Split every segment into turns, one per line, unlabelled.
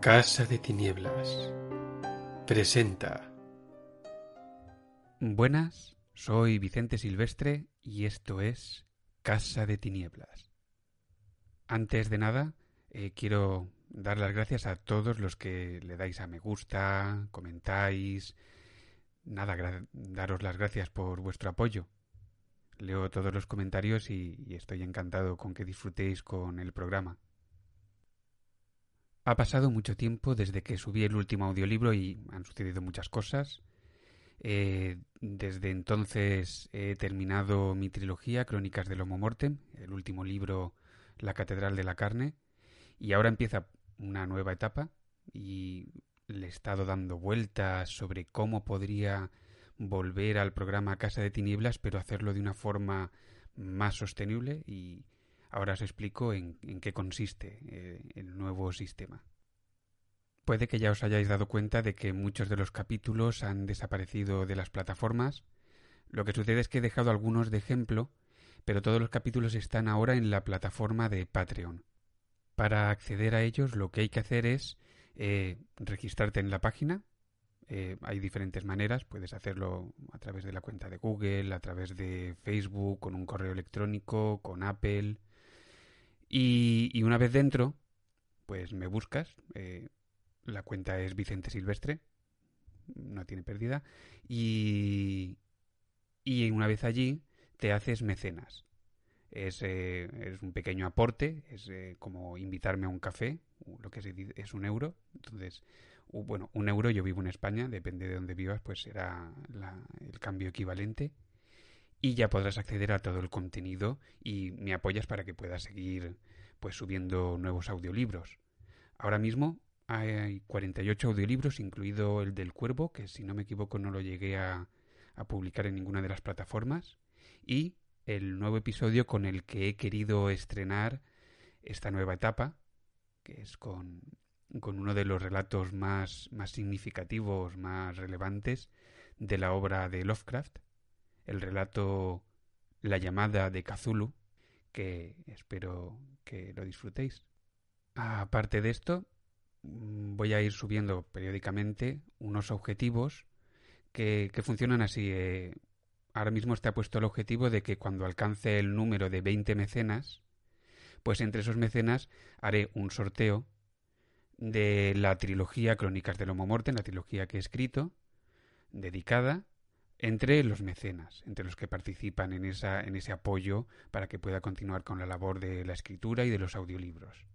Casa de Tinieblas presenta.
Buenas, soy Vicente Silvestre y esto es Casa de Tinieblas. Antes de nada, eh, quiero dar las gracias a todos los que le dais a me gusta, comentáis. Nada, daros las gracias por vuestro apoyo. Leo todos los comentarios y estoy encantado con que disfrutéis con el programa. Ha pasado mucho tiempo desde que subí el último audiolibro y han sucedido muchas cosas. Eh, desde entonces he terminado mi trilogía Crónicas del Homo Mortem, el último libro La Catedral de la Carne, y ahora empieza una nueva etapa y le he estado dando vueltas sobre cómo podría volver al programa Casa de Tinieblas, pero hacerlo de una forma más sostenible y Ahora os explico en, qué consiste eh, el nuevo sistema. Puede que ya os hayáis dado cuenta de que muchos de los capítulos han desaparecido de las plataformas. Lo que sucede es que he dejado algunos de ejemplo, pero todos los capítulos están ahora en la plataforma de Patreon. Para acceder a ellos lo que hay que hacer es eh, registrarte en la página. Eh, hay diferentes maneras, puedes hacerlo a través de la cuenta de Google, a través de Facebook, con un correo electrónico, con Apple, y, una vez dentro, pues me buscas. Eh, la cuenta es Vicente Silvestre. No tiene pérdida. Y, y una vez allí, te haces mecenas. Es, eh, es un pequeño aporte, es eh, como invitarme a un café, lo que es, un euro. Entonces, bueno, un euro, yo vivo en España, depende de dónde vivas, pues será el cambio equivalente y ya podrás acceder a todo el contenido y me apoyas para que pueda seguir pues subiendo nuevos audiolibros. Ahora mismo hay 48 audiolibros, incluido el del Cuervo, que si no me equivoco no lo llegué a, a publicar en ninguna de las plataformas, y el nuevo episodio con el que he querido estrenar esta nueva etapa, que es con, con uno de los relatos más, más significativos, más relevantes de la obra de Lovecraft, el relato La llamada de Cthulhu, que espero que lo disfrutéis. Aparte de esto, mm, voy a ir subiendo periódicamente unos objetivos que, funcionan así. Eh, ahora mismo está puesto el objetivo de que cuando alcance el número de 20 mecenas, pues entre esos mecenas haré un sorteo de la trilogía Crónicas del Homo Morte, la trilogía que he escrito, dedicada entre los mecenas, entre los que participan en, esa, en ese apoyo para que pueda continuar con la labor de la escritura y de los audiolibros.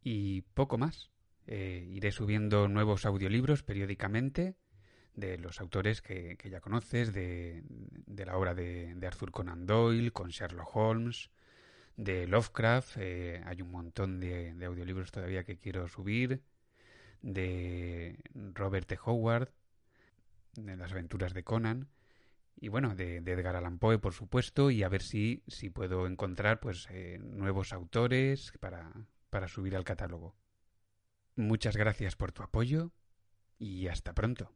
Y poco más. Eh, iré subiendo nuevos audiolibros periódicamente de los autores que, ya conoces, de, la obra de, Arthur Conan Doyle, con Sherlock Holmes, de Lovecraft, eh, hay un montón de, de audiolibros todavía que quiero subir, de Robert T. Howard, de las aventuras de Conan y bueno, de, Edgar Allan Poe, por supuesto, y a ver si, si puedo encontrar pues eh, nuevos autores para, para subir al catálogo. Muchas gracias por tu apoyo y hasta pronto.